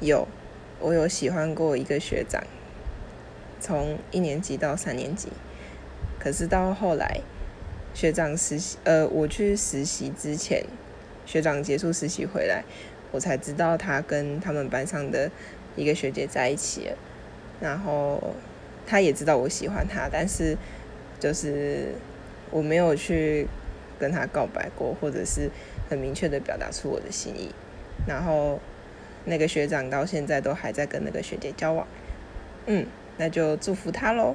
有，我有喜欢过一个学长，从一年级到三年级，可是到后来学长实习，呃，我去实习之前，学长结束实习回来，我才知道他跟他们班上的一个学姐在一起了，然后他也知道我喜欢他，但是就是我没有去跟他告白过，或者是很明确的表达出我的心意，然后那个学长到现在都还在跟那个学姐交往，嗯，那就祝福他喽。